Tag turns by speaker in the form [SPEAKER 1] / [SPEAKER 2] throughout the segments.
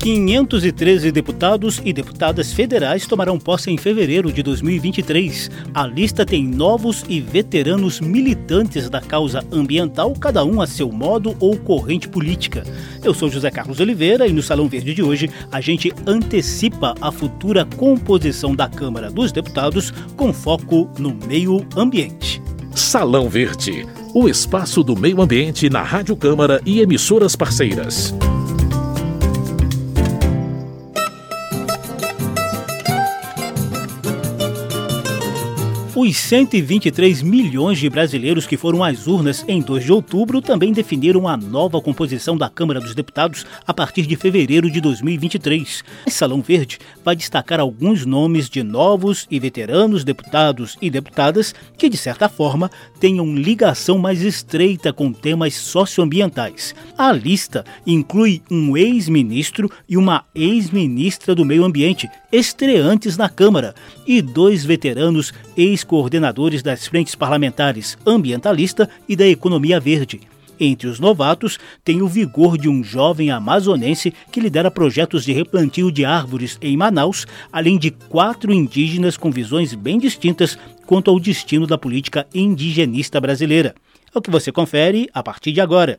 [SPEAKER 1] 513 deputados e deputadas federais tomarão posse em fevereiro de 2023. A lista tem novos e veteranos militantes da causa ambiental, cada um a seu modo ou corrente política. Eu sou José Carlos Oliveira e no Salão Verde de hoje a gente antecipa a futura composição da Câmara dos Deputados com foco no meio ambiente.
[SPEAKER 2] Salão Verde, o espaço do meio ambiente na Rádio Câmara e emissoras parceiras.
[SPEAKER 1] Os 123 milhões de brasileiros que foram às urnas em 2 de outubro também definiram a nova composição da Câmara dos Deputados a partir de fevereiro de 2023. O Salão Verde vai destacar alguns nomes de novos e veteranos deputados e deputadas que, de certa forma, tenham ligação mais estreita com temas socioambientais. A lista inclui um ex-ministro e uma ex-ministra do Meio Ambiente, estreantes na Câmara, e dois veteranos ex-coordenadores das frentes parlamentares ambientalista e da economia verde. Entre os novatos, tem o vigor de um jovem amazonense que lidera projetos de replantio de árvores em Manaus, além de quatro indígenas com visões bem distintas quanto ao destino da política indigenista brasileira. É o que você confere a partir de agora.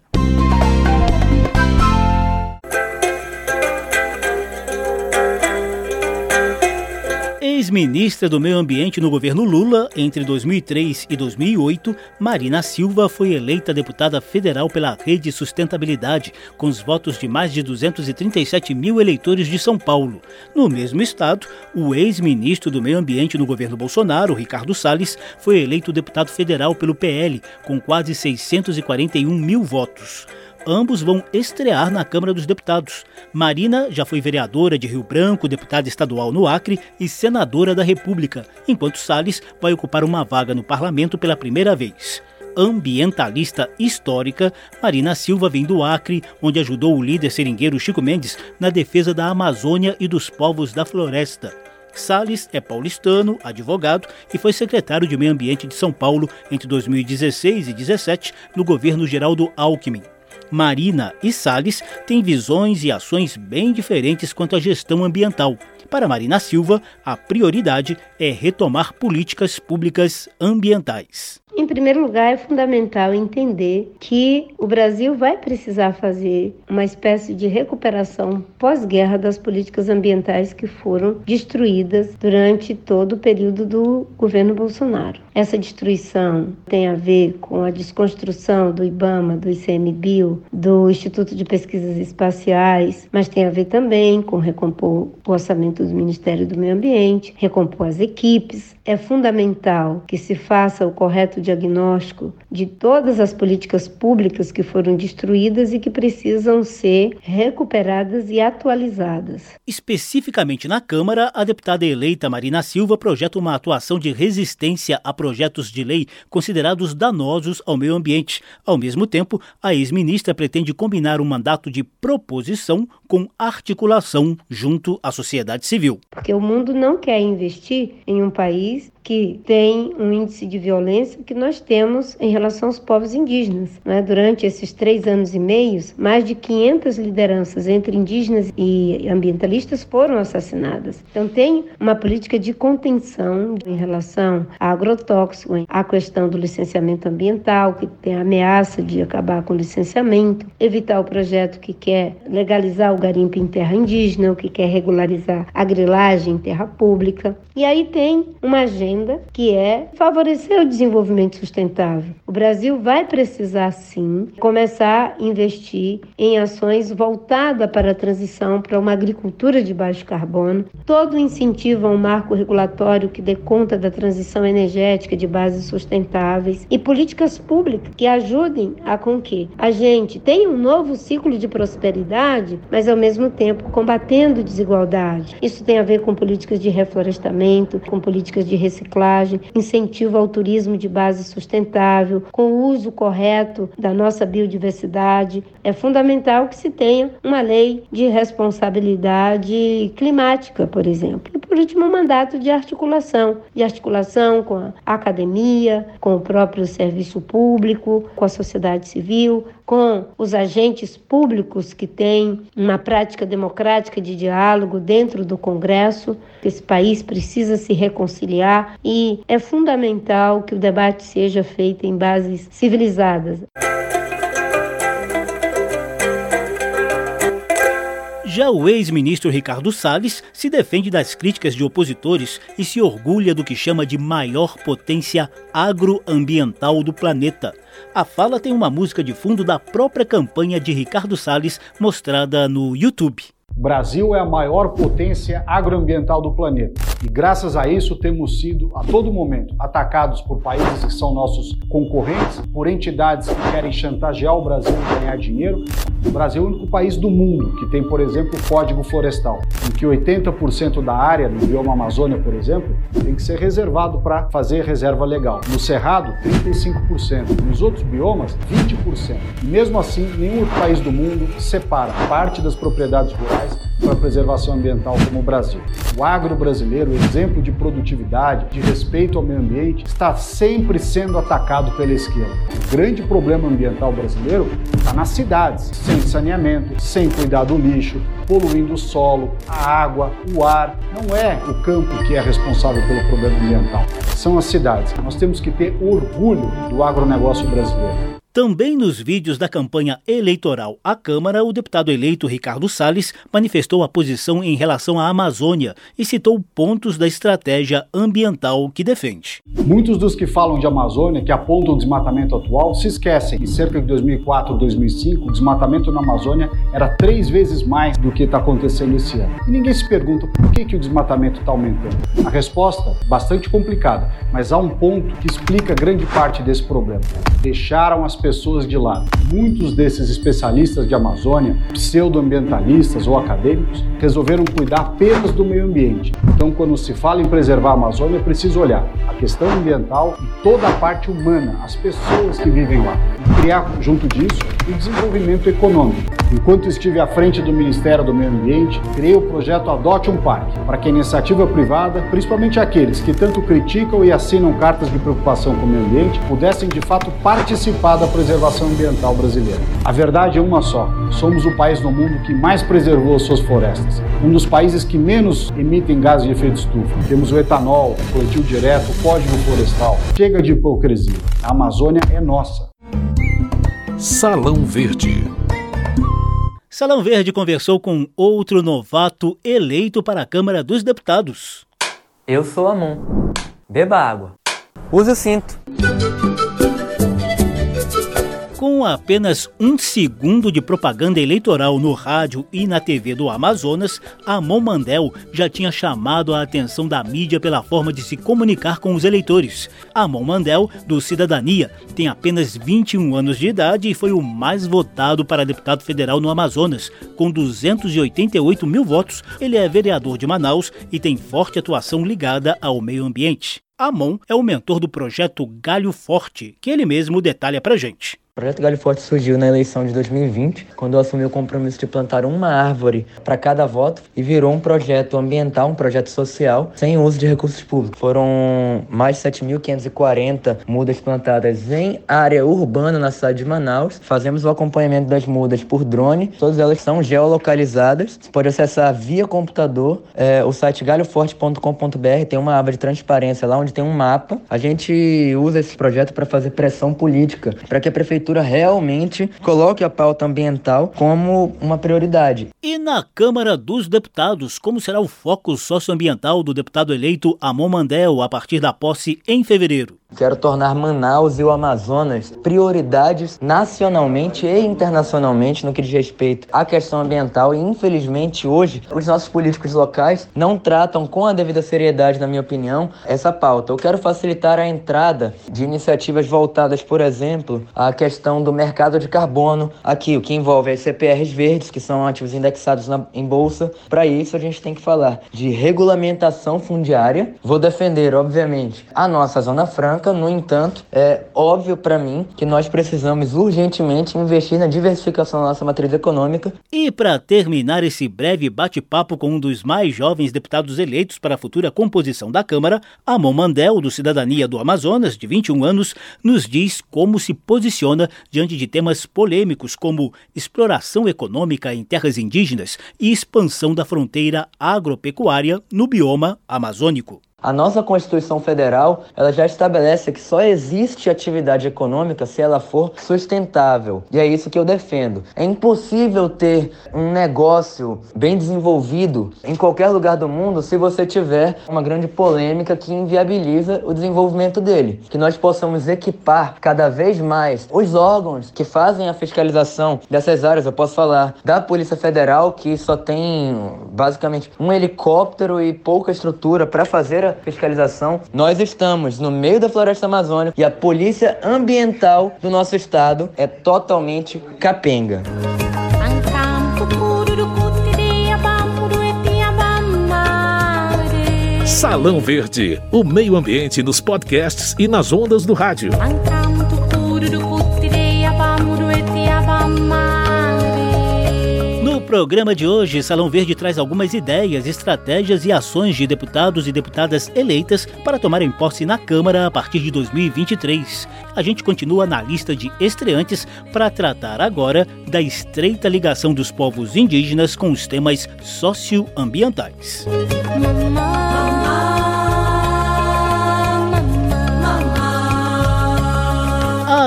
[SPEAKER 1] Ex-ministra do Meio Ambiente no governo Lula, entre 2003 e 2008, Marina Silva foi eleita deputada federal pela Rede Sustentabilidade, com os votos de mais de 237 mil eleitores de São Paulo. No mesmo estado, o ex-ministro do Meio Ambiente no governo Bolsonaro, Ricardo Salles, foi eleito deputado federal pelo PL, com quase 641 mil votos ambos vão estrear na Câmara dos Deputados. Marina já foi vereadora de Rio Branco, deputada estadual no Acre e senadora da República, enquanto Salles vai ocupar uma vaga no parlamento pela primeira vez ambientalista histórica, Marina Silva vem do Acre, onde ajudou o líder seringueiro Chico Mendes na defesa da Amazônia e dos povos da floresta. Salles é paulistano, advogado e foi secretário de Meio Ambiente de São Paulo entre 2016 e 2017 no governo Geraldo Alckmin. Marina e Salles têm visões e ações bem diferentes quanto à gestão ambiental. Para Marina Silva, a prioridade é retomar políticas públicas ambientais.
[SPEAKER 3] Em primeiro lugar, é fundamental entender que o Brasil vai precisar fazer uma espécie de recuperação pós-guerra das políticas ambientais que foram destruídas durante todo o período do governo Bolsonaro. Essa destruição tem a ver com a desconstrução do IBAMA, do ICMBio, do Instituto de Pesquisas Espaciais, mas tem a ver também com recompor o orçamento do Ministério do Meio Ambiente, recompor as equipes. É fundamental que se faça o correto diagnóstico de todas as políticas públicas que foram destruídas e que precisam ser recuperadas e atualizadas.
[SPEAKER 1] Especificamente na Câmara, a deputada eleita Marina Silva projeta uma atuação de resistência a projetos de lei considerados danosos ao meio ambiente. Ao mesmo tempo, a ex-ministra pretende combinar um mandato de proposição com articulação junto à sociedade civil.
[SPEAKER 3] Porque o mundo não quer investir em um país que tem um índice de violência que nós temos em relação aos povos indígenas. Né? Durante esses três anos e meios, mais de 500 lideranças entre indígenas e ambientalistas foram assassinadas. Então tem uma política de contenção em relação a à questão do licenciamento ambiental, que tem a ameaça de acabar com o licenciamento, evitar o projeto que quer legalizar o garimpo em terra indígena, o que quer regularizar a grilagem em terra pública. E aí tem uma agenda, que é favorecer o desenvolvimento sustentável. O Brasil vai precisar, sim, começar a investir em ações voltadas para a transição para uma agricultura de baixo carbono. Todo incentivo a um marco regulatório que dê conta da transição energética de bases sustentáveis e políticas públicas que ajudem a com que a gente tenha um novo ciclo de prosperidade, mas ao mesmo tempo combatendo desigualdade. Isso tem a ver com políticas de reflorestamento, com políticas de reciclagem incentivo ao turismo de base sustentável, com o uso correto da nossa biodiversidade. É fundamental que se tenha uma lei de responsabilidade climática, por exemplo por último, um mandato de articulação, de articulação com a academia, com o próprio serviço público, com a sociedade civil, com os agentes públicos que têm uma prática democrática de diálogo dentro do Congresso. Esse país precisa se reconciliar e é fundamental que o debate seja feito em bases civilizadas.
[SPEAKER 1] Já o ex-ministro Ricardo Salles se defende das críticas de opositores e se orgulha do que chama de maior potência agroambiental do planeta. A fala tem uma música de fundo da própria campanha de Ricardo Salles mostrada no YouTube.
[SPEAKER 4] O Brasil é a maior potência agroambiental do planeta. E graças a isso temos sido a todo momento atacados por países que são nossos concorrentes, por entidades que querem chantagear o Brasil e ganhar dinheiro. O Brasil é o único país do mundo que tem, por exemplo, o Código Florestal, em que 80% da área do bioma Amazônia, por exemplo, tem que ser reservado para fazer reserva legal. No Cerrado, 35%. Nos outros biomas, 20%. E mesmo assim, nenhum outro país do mundo separa parte das propriedades rurais para a preservação ambiental como o Brasil. O agro brasileiro, exemplo de produtividade, de respeito ao meio ambiente, está sempre sendo atacado pela esquerda. O grande problema ambiental brasileiro está nas cidades, sem saneamento, sem cuidar do lixo, poluindo o solo, a água, o ar. Não é o campo que é responsável pelo problema ambiental, são as cidades. Nós temos que ter orgulho do agronegócio brasileiro.
[SPEAKER 1] Também nos vídeos da campanha eleitoral à Câmara, o deputado eleito Ricardo Salles manifestou a posição em relação à Amazônia e citou pontos da estratégia ambiental que defende.
[SPEAKER 4] Muitos dos que falam de Amazônia, que apontam o desmatamento atual, se esquecem. Em cerca de 2004 2005, o desmatamento na Amazônia era três vezes mais do que está acontecendo esse ano. E ninguém se pergunta por que, que o desmatamento está aumentando. A resposta, bastante complicada, mas há um ponto que explica grande parte desse problema. Deixaram as pessoas de lado. Muitos desses especialistas de Amazônia, pseudoambientalistas ou acadêmicos, resolveram cuidar apenas do meio ambiente. Então, quando se fala em preservar a Amazônia, é preciso olhar a questão ambiental e toda a parte humana, as pessoas que vivem lá. E criar, junto disso, o desenvolvimento econômico. Enquanto estive à frente do Ministério do Meio Ambiente, criei o projeto Adote um Parque, para que a iniciativa privada, principalmente aqueles que tanto criticam e assinam cartas de preocupação com o meio ambiente, pudessem de fato participar da preservação ambiental brasileira. A verdade é uma só: somos o país no mundo que mais preservou suas florestas, um dos países que menos emitem gases de efeito estufa. Temos o etanol, o plantio direto, o código florestal. Chega de hipocrisia. A Amazônia é nossa.
[SPEAKER 2] Salão Verde.
[SPEAKER 1] Salão Verde conversou com outro novato eleito para a Câmara dos Deputados.
[SPEAKER 5] Eu sou Amon. Beba água. Use o cinto.
[SPEAKER 1] Com apenas um segundo de propaganda eleitoral no rádio e na TV do Amazonas, Amon Mandel já tinha chamado a atenção da mídia pela forma de se comunicar com os eleitores. Amon Mandel, do Cidadania, tem apenas 21 anos de idade e foi o mais votado para deputado federal no Amazonas. Com 288 mil votos, ele é vereador de Manaus e tem forte atuação ligada ao meio ambiente. Amon é o mentor do projeto Galho Forte, que ele mesmo detalha pra gente.
[SPEAKER 5] O projeto Galho Forte surgiu na eleição de 2020, quando eu assumi o compromisso de plantar uma árvore para cada voto e virou um projeto ambiental, um projeto social, sem uso de recursos públicos. Foram mais de 7.540 mudas plantadas em área urbana na cidade de Manaus. Fazemos o acompanhamento das mudas por drone, todas elas são geolocalizadas. Você pode acessar via computador é, o site galhoforte.com.br, tem uma aba de transparência lá onde tem um mapa. A gente usa esse projeto para fazer pressão política, para que a prefeitura prefeitura realmente coloque a pauta ambiental como uma prioridade.
[SPEAKER 1] E na Câmara dos Deputados, como será o foco socioambiental do deputado eleito Amon Mandel a partir da posse em fevereiro?
[SPEAKER 5] Quero tornar Manaus e o Amazonas prioridades nacionalmente e internacionalmente no que diz respeito à questão ambiental. E infelizmente hoje os nossos políticos locais não tratam com a devida seriedade, na minha opinião, essa pauta. Eu quero facilitar a entrada de iniciativas voltadas, por exemplo, à questão do mercado de carbono aqui, o que envolve as CPRs verdes, que são ativos indexados na, em bolsa. Para isso, a gente tem que falar de regulamentação fundiária. Vou defender, obviamente, a nossa Zona Franca, no entanto, é óbvio para mim que nós precisamos urgentemente investir na diversificação da nossa matriz econômica.
[SPEAKER 1] E para terminar esse breve bate-papo com um dos mais jovens deputados eleitos para a futura composição da Câmara, Amon Mandel, do Cidadania do Amazonas, de 21 anos, nos diz como se posiciona diante de temas polêmicos como exploração econômica em terras indígenas e expansão da fronteira agropecuária no bioma amazônico.
[SPEAKER 5] A nossa Constituição Federal, ela já estabelece que só existe atividade econômica se ela for sustentável. E é isso que eu defendo. É impossível ter um negócio bem desenvolvido em qualquer lugar do mundo se você tiver uma grande polêmica que inviabiliza o desenvolvimento dele. Que nós possamos equipar cada vez mais os órgãos que fazem a fiscalização dessas áreas. Eu posso falar da Polícia Federal, que só tem basicamente um helicóptero e pouca estrutura para fazer a fiscalização. Nós estamos no meio da floresta amazônica e a polícia ambiental do nosso estado é totalmente capenga.
[SPEAKER 2] Salão Verde, o meio ambiente nos podcasts e nas ondas do rádio.
[SPEAKER 1] Programa de hoje, Salão Verde traz algumas ideias, estratégias e ações de deputados e deputadas eleitas para tomarem posse na Câmara a partir de 2023. A gente continua na lista de estreantes para tratar agora da estreita ligação dos povos indígenas com os temas socioambientais.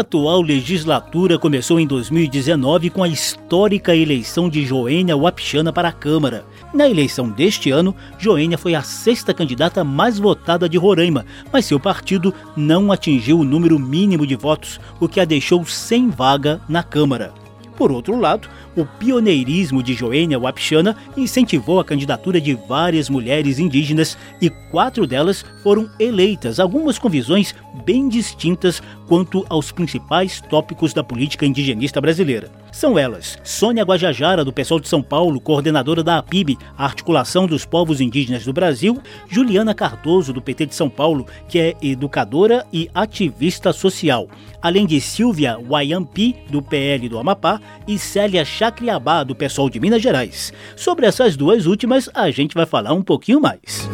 [SPEAKER 1] Atual legislatura começou em 2019 com a histórica eleição de Joênia Wapichana para a Câmara. Na eleição deste ano, Joênia foi a sexta candidata mais votada de Roraima, mas seu partido não atingiu o número mínimo de votos, o que a deixou sem vaga na Câmara. Por outro lado, o pioneirismo de Joênia Wapichana incentivou a candidatura de várias mulheres indígenas e quatro delas foram eleitas, algumas com visões bem distintas quanto aos principais tópicos da política indigenista brasileira. São elas Sônia Guajajara, do Pessoal de São Paulo, coordenadora da APIB, a Articulação dos Povos Indígenas do Brasil, Juliana Cardoso, do PT de São Paulo, que é educadora e ativista social, além de Silvia Wayampi, do PL do Amapá, e Célia Chacriabá, do Pessoal de Minas Gerais. Sobre essas duas últimas, a gente vai falar um pouquinho mais.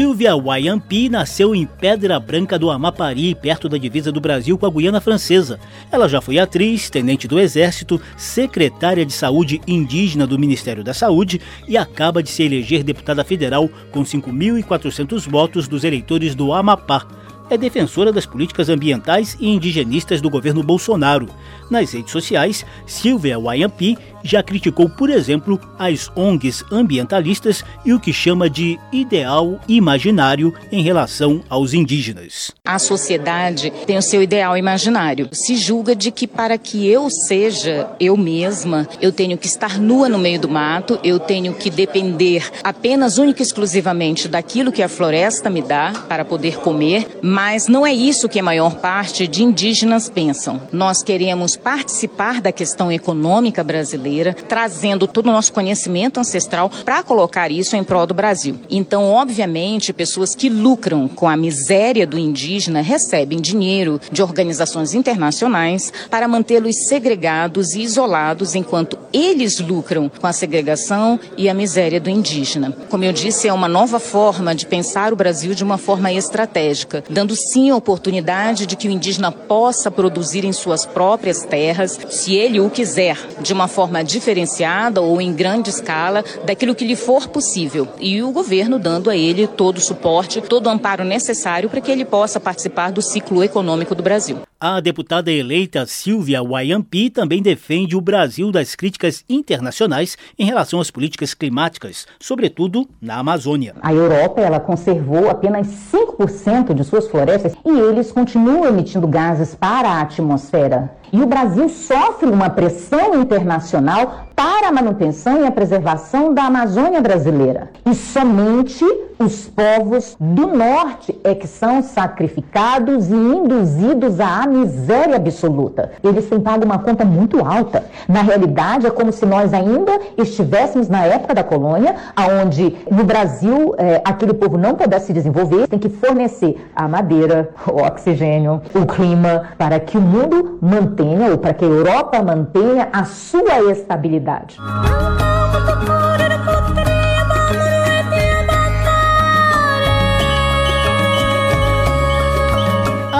[SPEAKER 1] Silvia Wayampi nasceu em Pedra Branca do Amapari, perto da divisa do Brasil com a Guiana Francesa. Ela já foi atriz, tenente do Exército, secretária de Saúde indígena do Ministério da Saúde e acaba de se eleger deputada federal com 5.400 votos dos eleitores do Amapá é defensora das políticas ambientais e indigenistas do governo Bolsonaro. Nas redes sociais, Silvia Wayampi já criticou, por exemplo, as ONGs ambientalistas e o que chama de ideal imaginário em relação aos indígenas.
[SPEAKER 6] A sociedade tem o seu ideal imaginário. Se julga de que para que eu seja eu mesma, eu tenho que estar nua no meio do mato, eu tenho que depender apenas única e exclusivamente daquilo que a floresta me dá para poder comer, mas não é isso que a maior parte de indígenas pensam. Nós queremos participar da questão econômica brasileira brasileira, trazendo todo o nosso conhecimento ancestral para colocar isso em prol do Brasil. Então, obviamente, pessoas que lucram com a miséria do indígena recebem dinheiro de organizações internacionais para mantê-los segregados e isolados enquanto eles lucram com a segregação e a miséria do indígena. Como eu disse, é uma nova forma de pensar o Brasil de uma forma estratégica, dando sim a oportunidade de que o indígena possa produzir em suas próprias terras, se ele o quiser, de uma forma forma diferenciada ou em grande escala daquilo que lhe for possível. E o governo dando a ele todo o suporte, todo o amparo necessário para que ele possa participar do ciclo econômico do Brasil.
[SPEAKER 1] A deputada eleita Silvia Wayampi também defende o Brasil das críticas internacionais em relação às políticas climáticas, sobretudo na Amazônia.
[SPEAKER 7] A Europa ela conservou apenas 5% de suas florestas e eles continuam emitindo gases para a atmosfera. E o Brasil sofre uma pressão internacional para a manutenção e a preservação da Amazônia brasileira. E somente os povos do norte é que são sacrificados e induzidos à miséria absoluta. Eles têm pago uma conta muito alta. Na realidade, é como se nós ainda estivéssemos na época da colônia, onde no Brasil é, aquele povo não pudesse se desenvolver, tem que fornecer a madeira, o oxigênio, o clima, para que o mundo mantenha, ou para que a Europa mantenha a sua estabilidade.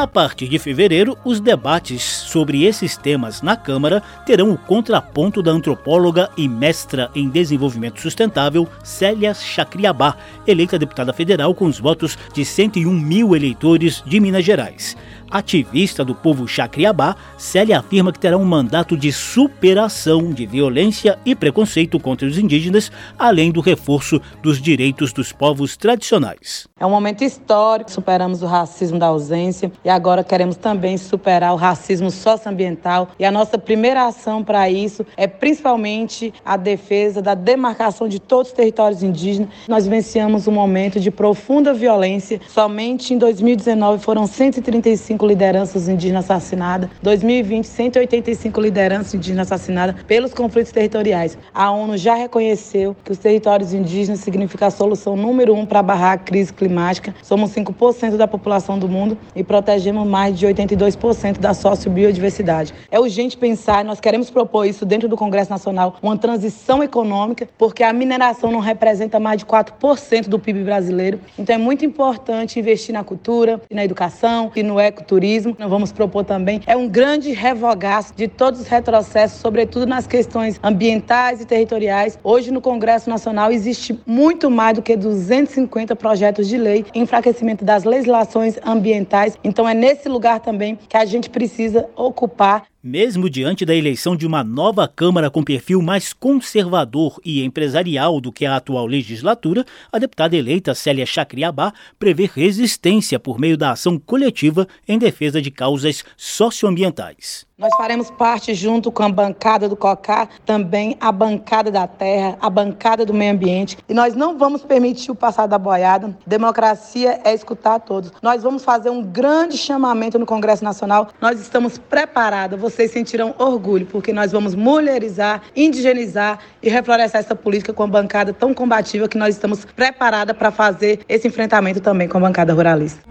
[SPEAKER 1] A partir de fevereiro, os debates sobre esses temas na Câmara terão o contraponto da antropóloga e mestra em desenvolvimento sustentável Célia Chacriabá, eleita deputada federal com os votos de 101 mil eleitores de Minas Gerais. Ativista do povo Chacriabá, Célia afirma que terá um mandato de superação de violência e preconceito contra os indígenas, além do reforço dos direitos dos povos tradicionais.
[SPEAKER 8] É um momento histórico, superamos o racismo da ausência e agora queremos também superar o racismo socioambiental. E a nossa primeira ação para isso é principalmente a defesa da demarcação de todos os territórios indígenas. Nós venciamos um momento de profunda violência. Somente em 2019 foram 135 185 lideranças indígenas assassinadas, 2020, 185 lideranças indígenas assassinadas pelos conflitos territoriais. A ONU já reconheceu que os territórios indígenas significam a solução número um para barrar a crise climática. Somos 5% da população do mundo e protegemos mais de 82% da sociobiodiversidade. É urgente pensar, nós queremos propor isso dentro do Congresso Nacional, uma transição econômica, porque a mineração não representa mais de 4% do PIB brasileiro. Então é muito importante investir na cultura, na educação e no ecoturismo turismo. Nós vamos propor também é um grande revogaço de todos os retrocessos, sobretudo nas questões ambientais e territoriais. Hoje no Congresso Nacional existe muito mais do que 250 projetos de lei, enfraquecimento das legislações ambientais. Então é nesse lugar também que a gente precisa ocupar
[SPEAKER 1] mesmo diante da eleição de uma nova Câmara com perfil mais conservador e empresarial do que a atual legislatura, a deputada eleita Célia Chacriabá prevê resistência por meio da ação coletiva em defesa de causas socioambientais.
[SPEAKER 8] Nós faremos parte, junto com a bancada do COCAR, também a bancada da terra, a bancada do meio ambiente. E nós não vamos permitir o passar da boiada. Democracia é escutar todos. Nós vamos fazer um grande chamamento no Congresso Nacional. Nós estamos preparados. Vocês sentirão orgulho, porque nós vamos mulherizar, indigenizar e reflorestar essa política com a bancada tão combativa que nós estamos preparados para fazer esse enfrentamento também com a bancada ruralista.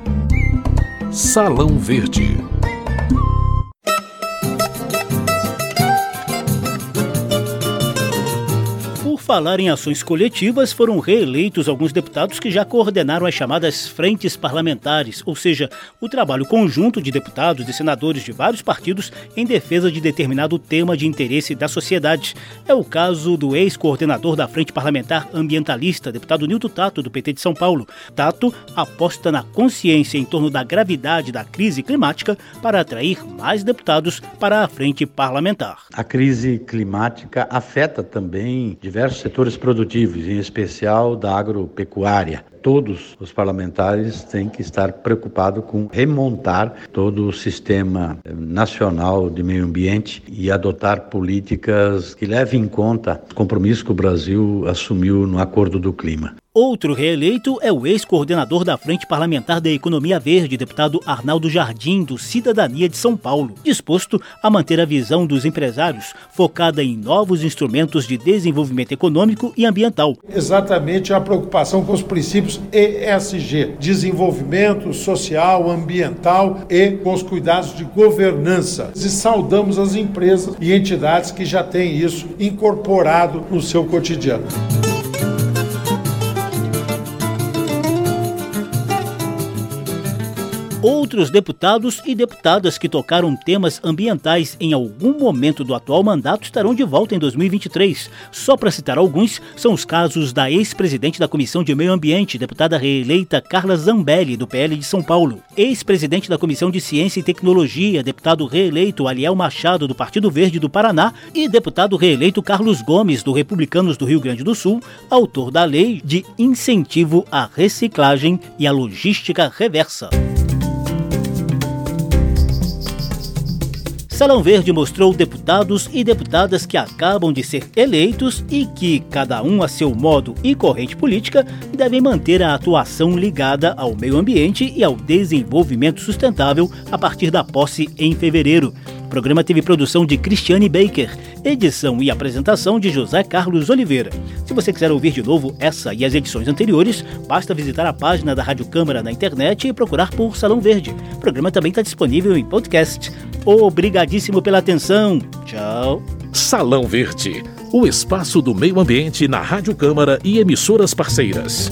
[SPEAKER 2] Salão Verde.
[SPEAKER 1] Falar em ações coletivas, foram reeleitos alguns deputados que já coordenaram as chamadas frentes parlamentares, ou seja, o trabalho conjunto de deputados e senadores de vários partidos em defesa de determinado tema de interesse da sociedade. É o caso do ex-coordenador da Frente Parlamentar Ambientalista, deputado Nilton Tato, do PT de São Paulo. Tato aposta na consciência em torno da gravidade da crise climática para atrair mais deputados para a frente parlamentar.
[SPEAKER 9] A crise climática afeta também diversos setores produtivos, em especial da agropecuária. Todos os parlamentares têm que estar preocupados com remontar todo o sistema nacional de meio ambiente e adotar políticas que levem em conta o compromisso que o Brasil assumiu no Acordo do Clima.
[SPEAKER 1] Outro reeleito é o ex-coordenador da Frente Parlamentar da Economia Verde, deputado Arnaldo Jardim, do Cidadania de São Paulo, disposto a manter a visão dos empresários focada em novos instrumentos de desenvolvimento econômico e ambiental.
[SPEAKER 10] Exatamente a preocupação com os princípios ESG, desenvolvimento social, ambiental e com os cuidados de governança. E saudamos as empresas e entidades que já têm isso incorporado no seu cotidiano.
[SPEAKER 1] Outros deputados e deputadas que tocaram temas ambientais em algum momento do atual mandato estarão de volta em 2023. Só para citar alguns, são os casos da ex-presidente da Comissão de Meio Ambiente, deputada reeleita Carla Zambelli, do PL de São Paulo, ex-presidente da Comissão de Ciência e Tecnologia, deputado reeleito Aliel Machado, do Partido Verde do Paraná, e deputado reeleito Carlos Gomes, do Republicanos do Rio Grande do Sul, autor da lei de incentivo à reciclagem e à logística reversa. Salão Verde mostrou deputados e deputadas que acabam de ser eleitos e que, cada um a seu modo e corrente política, devem manter a atuação ligada ao meio ambiente e ao desenvolvimento sustentável a partir da posse em fevereiro. O programa teve produção de Cristiane Baker, edição e apresentação de José Carlos Oliveira. Se você quiser ouvir de novo essa e as edições anteriores, basta visitar a página da Rádio Câmara na internet e procurar por Salão Verde. O programa também está disponível em podcast. Obrigadíssimo pela atenção. Tchau.
[SPEAKER 2] Salão Verde, o espaço do meio ambiente na Rádio Câmara e emissoras parceiras.